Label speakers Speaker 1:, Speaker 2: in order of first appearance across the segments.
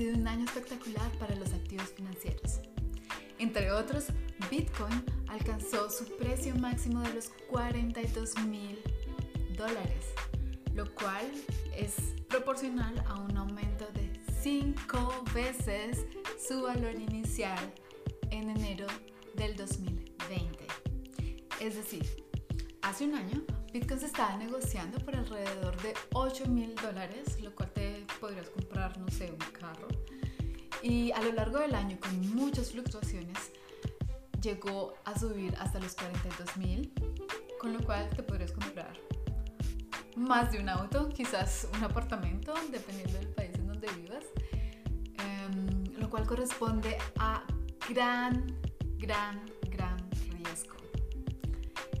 Speaker 1: sido un año espectacular para los activos financieros. Entre otros, Bitcoin alcanzó su precio máximo de los 42 mil dólares, lo cual es proporcional a un aumento de 5 veces su valor inicial en enero del 2020. Es decir, hace un año Bitcoin se estaba negociando por alrededor de 8 mil dólares, lo cual te podrías comprar, no sé, un carro. Y a lo largo del año, con muchas fluctuaciones, llegó a subir hasta los 42 mil, con lo cual te podrías comprar más de un auto, quizás un apartamento, dependiendo del país en donde vivas, em, lo cual corresponde a gran, gran, gran riesgo.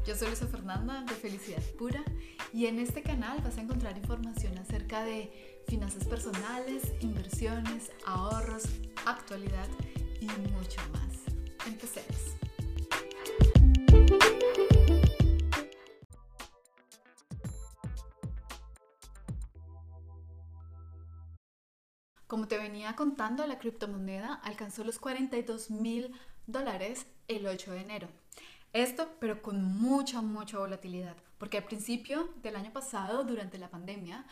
Speaker 1: Yo soy Luisa Fernanda de Felicidad Pura y en este canal vas a encontrar información acerca de finanzas personales, inversiones, ahorros, actualidad y mucho más. Empecemos. Como te venía contando, la criptomoneda alcanzó los 42 mil dólares el 8 de enero. Esto, pero con mucha, mucha volatilidad, porque al principio del año pasado, durante la pandemia,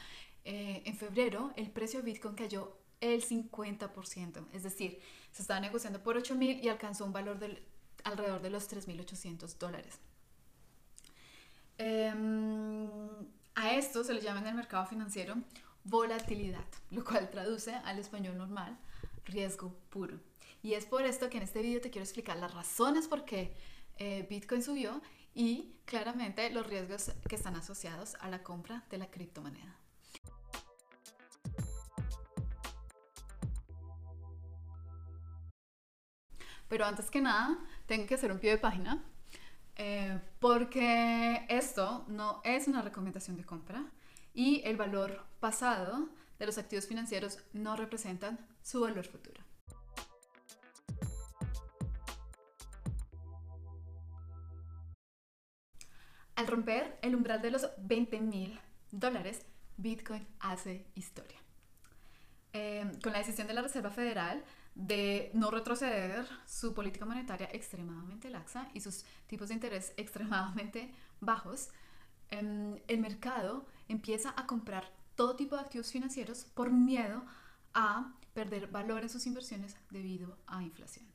Speaker 1: eh, en febrero, el precio de Bitcoin cayó el 50%, es decir, se estaba negociando por 8 mil y alcanzó un valor alrededor de los 3.800 dólares. Em, a esto se le llama en el mercado financiero volatilidad, lo cual traduce al español normal riesgo puro. Y es por esto que en este video te quiero explicar las razones por qué eh, Bitcoin subió y claramente los riesgos que están asociados a la compra de la criptomoneda. Pero antes que nada, tengo que hacer un pie de página eh, porque esto no es una recomendación de compra y el valor pasado de los activos financieros no representan su valor futuro. Al romper el umbral de los 20 mil dólares, Bitcoin hace historia. Eh, con la decisión de la Reserva Federal de no retroceder su política monetaria extremadamente laxa y sus tipos de interés extremadamente bajos, em, el mercado empieza a comprar todo tipo de activos financieros por miedo a perder valor en sus inversiones debido a inflación.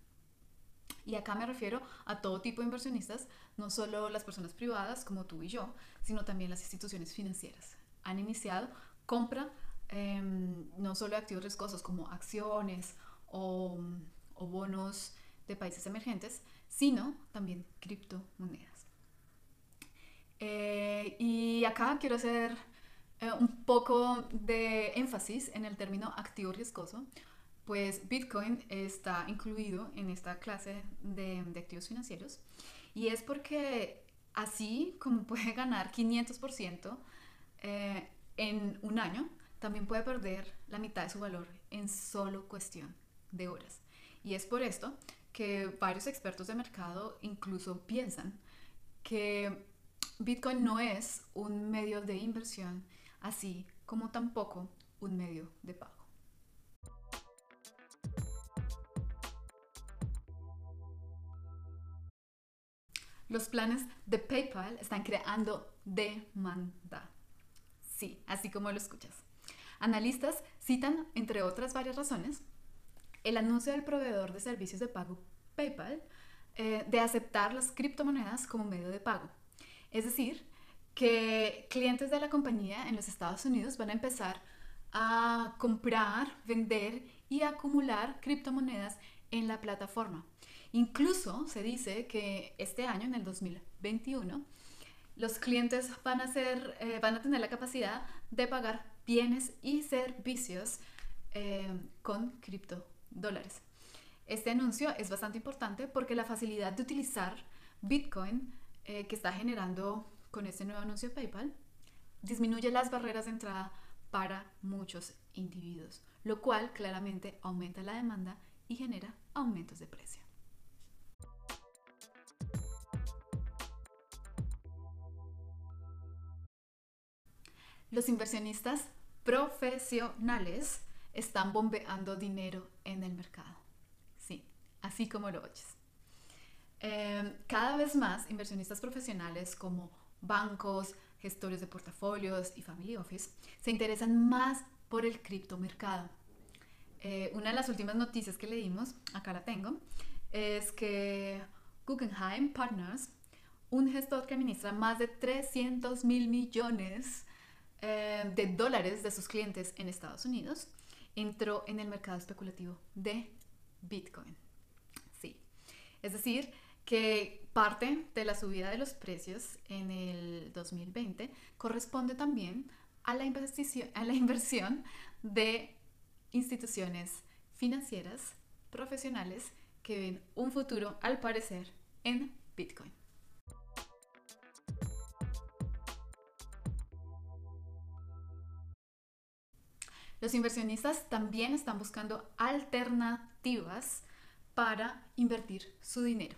Speaker 1: Y acá me refiero a todo tipo de inversionistas, no solo las personas privadas como tú y yo, sino también las instituciones financieras. Han iniciado compra em, no solo de activos riesgosos como acciones o, bonos de países emergentes, sino también criptomonedas. Eh, y acá quiero hacer eh, un poco de énfasis en el término activo riesgoso, pues Bitcoin está incluido en esta clase de, activos financieros y es porque así como puede ganar 500% eh, en un año, también puede perder la mitad de su valor en solo cuestión de horas. Y es por esto que varios expertos de mercado incluso piensan que Bitcoin no es un medio de inversión, así como tampoco un medio de pago. Los planes de PayPal están creando demanda. Sí, así como lo escuchas. Analistas citan, entre otras varias razones, el anuncio del proveedor de servicios de pago PayPal eh, de aceptar las criptomonedas como medio de pago. Es decir, que clientes de la compañía en los Estados Unidos van a empezar a comprar, vender y acumular criptomonedas en la plataforma. Incluso se dice que este año, en el 2021, los clientes van a, ser, eh, van a tener la capacidad de pagar bienes y servicios eh, con criptodólares. Este anuncio es bastante importante porque la facilidad de utilizar Bitcoin eh, que está generando con este nuevo anuncio de PayPal disminuye las barreras de entrada para muchos individuos, lo cual claramente aumenta la demanda y genera aumentos de precio. Los inversionistas profesionales están bombeando dinero en el mercado. Sí, así como lo oyes. Em, cada vez más inversionistas profesionales como bancos, gestores de portafolios y family office se interesan más por el criptomercado. Eh, una de las últimas noticias que leímos, acá la tengo, es que Guggenheim Partners, un gestor que administra más de 300 mil millones eh, de dólares de sus clientes en Estados Unidos, entró en el mercado especulativo de Bitcoin. Sí, es decir, que parte de la subida de los precios en el 2020 corresponde también a la, a la inversión de instituciones financieras profesionales que ven un futuro, al parecer, en Bitcoin. Los inversionistas también están buscando alternativas para invertir su dinero.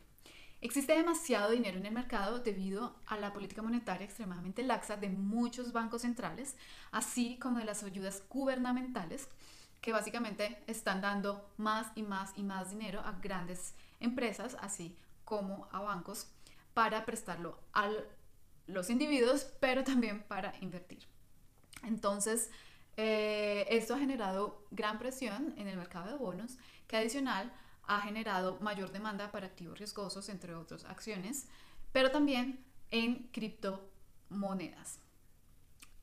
Speaker 1: Existe demasiado dinero en el mercado debido a la política monetaria extremadamente laxa de muchos bancos centrales, así como de las ayudas gubernamentales que básicamente están dando más y más y más dinero a grandes empresas, así como a bancos, para prestarlo a los individuos, pero también para invertir. Entonces, eh, esto ha generado gran presión en el mercado de bonos, que adicional ha generado mayor demanda para activos riesgosos, entre otras acciones, pero también en criptomonedas.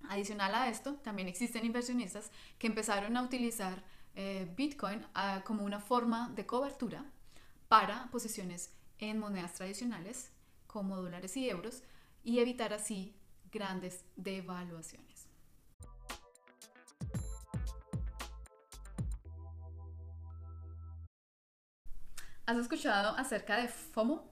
Speaker 1: Adicional a esto, también existen inversionistas que empezaron a utilizar eh, Bitcoin ah, como una forma de cobertura para posiciones en monedas tradicionales como dólares y euros y evitar así grandes devaluaciones. ¿Has escuchado acerca de FOMO?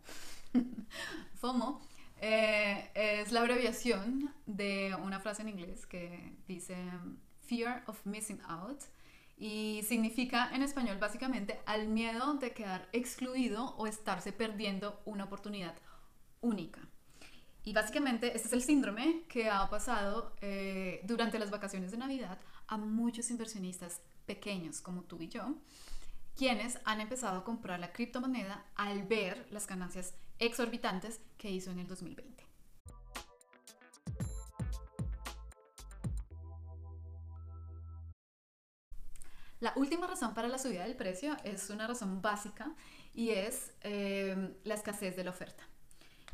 Speaker 1: FOMO eh, es la abreviación de una frase en inglés que dice Fear of Missing Out y significa en español básicamente al miedo de quedar excluido o estarse perdiendo una oportunidad única. Y básicamente este es el síndrome que ha pasado eh, durante las vacaciones de Navidad a muchos inversionistas pequeños como tú y yo, quienes han empezado a comprar la criptomoneda al ver las ganancias exorbitantes que hizo en el 2020. La última razón para la subida del precio es una razón básica y es eh, la escasez de la oferta.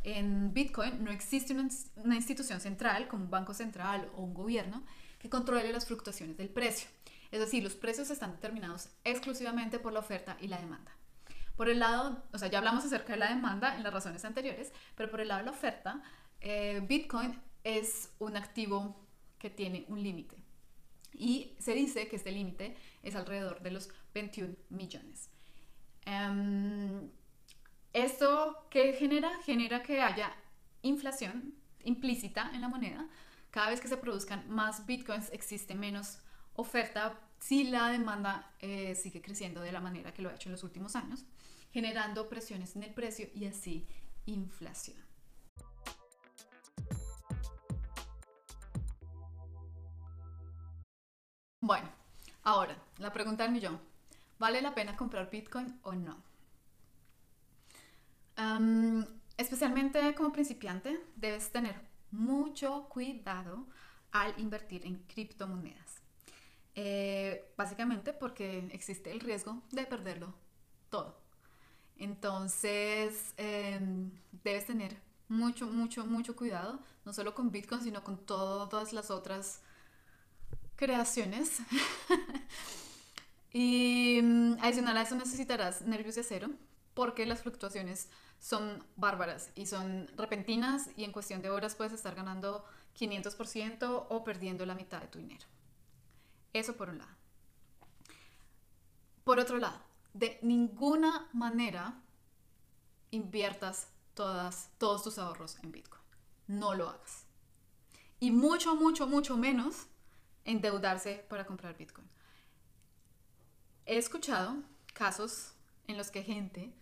Speaker 1: En Bitcoin no existe una, una institución central como un banco central o un gobierno que controle las fluctuaciones del precio. Es decir, los precios están determinados exclusivamente por la oferta y la demanda. Por el lado, o sea, ya hablamos acerca de la demanda en las razones anteriores, pero por el lado de la oferta, eh, Bitcoin es un activo que tiene un límite. Y se dice que este límite es alrededor de los 21 millones. Em, ¿Esto qué genera? Genera que haya inflación implícita en la moneda. Cada vez que se produzcan más bitcoins existe menos oferta si la demanda eh, sigue creciendo de la manera que lo ha hecho en los últimos años, generando presiones en el precio y así inflación. Bueno, ahora, la pregunta del millón. ¿Vale la pena comprar Bitcoin o no? especialmente como principiante, debes tener mucho cuidado al invertir en criptomonedas. Eh, básicamente porque existe el riesgo de perderlo todo. Entonces, em, debes tener mucho, mucho, mucho cuidado, no solo con Bitcoin, sino con todas las otras creaciones. y mm, adicional a eso necesitarás nervios de acero, porque las fluctuaciones son bárbaras y son repentinas y en cuestión de horas puedes estar ganando 500% o perdiendo la mitad de tu dinero. Eso por un lado. Por otro lado, de ninguna manera inviertas todas, todos tus ahorros en Bitcoin. No lo hagas. Y mucho, mucho, mucho menos endeudarse para comprar Bitcoin. He escuchado casos en los que gente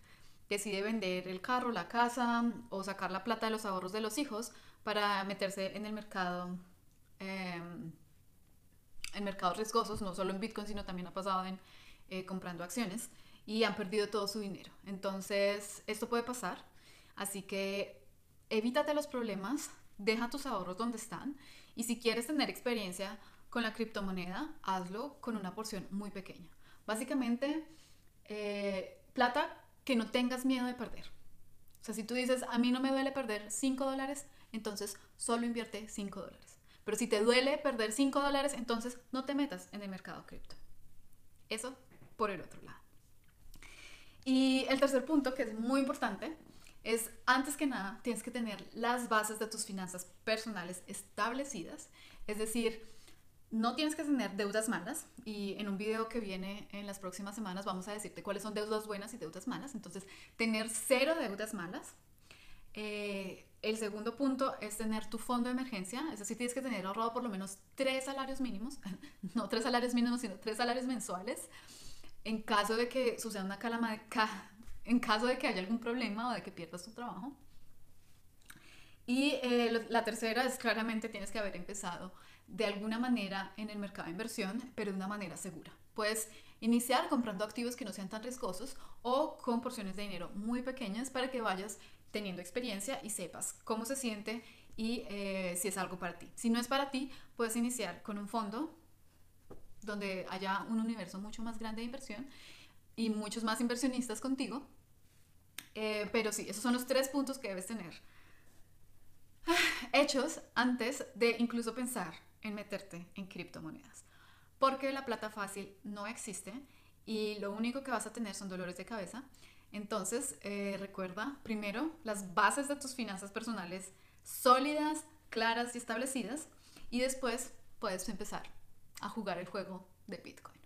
Speaker 1: decide vender el carro, la casa o sacar la plata de los ahorros de los hijos para meterse en el mercado. Em, en mercados riesgosos, no solo en Bitcoin, sino también ha pasado en eh, comprando acciones y han perdido todo su dinero. Entonces, esto puede pasar. Así que evítate los problemas, deja tus ahorros donde están y si quieres tener experiencia con la criptomoneda, hazlo con una porción muy pequeña. Básicamente, eh, plata que no tengas miedo de perder. O sea, si tú dices, a mí no me duele perder 5 dólares, entonces solo invierte 5 dólares. Pero si te duele perder 5 dólares, entonces no te metas en el mercado cripto. Eso por el otro lado. Y el tercer punto, que es muy importante, es antes que nada tienes que tener las bases de tus finanzas personales establecidas. Es decir, no tienes que tener deudas malas y en un video que viene en las próximas semanas vamos a decirte cuáles son deudas buenas y deudas malas. Entonces, tener cero deudas malas. Eh, el segundo punto es tener tu fondo de emergencia, es decir, tienes que tener ahorrado por lo menos tres salarios mínimos, no tres salarios mínimos, sino tres salarios mensuales en caso de que suceda una calama en caso de que haya algún problema o de que pierdas tu trabajo. Y eh, la tercera es claramente tienes que haber empezado de alguna manera en el mercado de inversión, pero de una manera segura. Puedes iniciar comprando activos que no sean tan riesgosos o con porciones de dinero muy pequeñas para que vayas teniendo experiencia y sepas cómo se siente y eh, si es algo para ti. Si no es para ti, puedes iniciar con un fondo donde haya un universo mucho más grande de inversión y muchos más inversionistas contigo. Eh, pero sí, esos son los tres puntos que debes tener hechos antes de incluso pensar en meterte en criptomonedas. Porque la plata fácil no existe y lo único que vas a tener son dolores de cabeza. Entonces, eh, recuerda primero las bases de tus finanzas personales sólidas, claras y establecidas y después puedes empezar a jugar el juego de Bitcoin.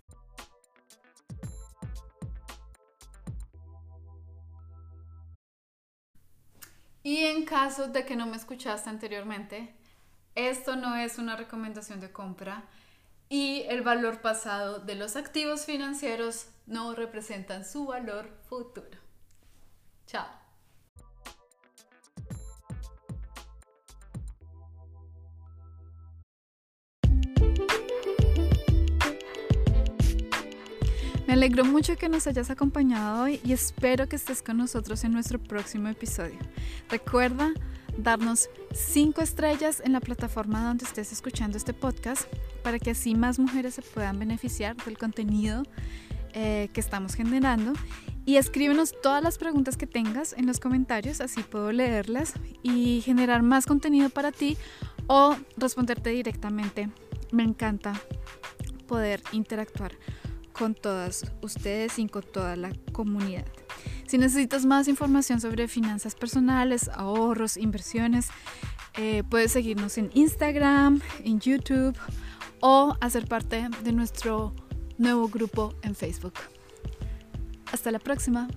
Speaker 1: Y en caso de que no me escuchaste anteriormente, esto no es una recomendación de compra y el valor pasado de los activos financieros no representan su valor futuro. Chao. Me alegro mucho que nos hayas acompañado hoy y espero que estés con nosotros en nuestro próximo episodio. Recuerda darnos 5 estrellas en la plataforma donde estés escuchando este podcast para que así más mujeres se puedan beneficiar del contenido eh, que estamos generando. Y escríbenos todas las preguntas que tengas en los comentarios, así puedo leerlas y generar más contenido para ti o responderte directamente. Me encanta poder interactuar con todas ustedes y con toda la comunidad. Si necesitas más información sobre finanzas personales, ahorros, inversiones, eh, puedes seguirnos en Instagram, en YouTube o hacer parte de nuestro nuevo grupo en Facebook. Hasta la próxima.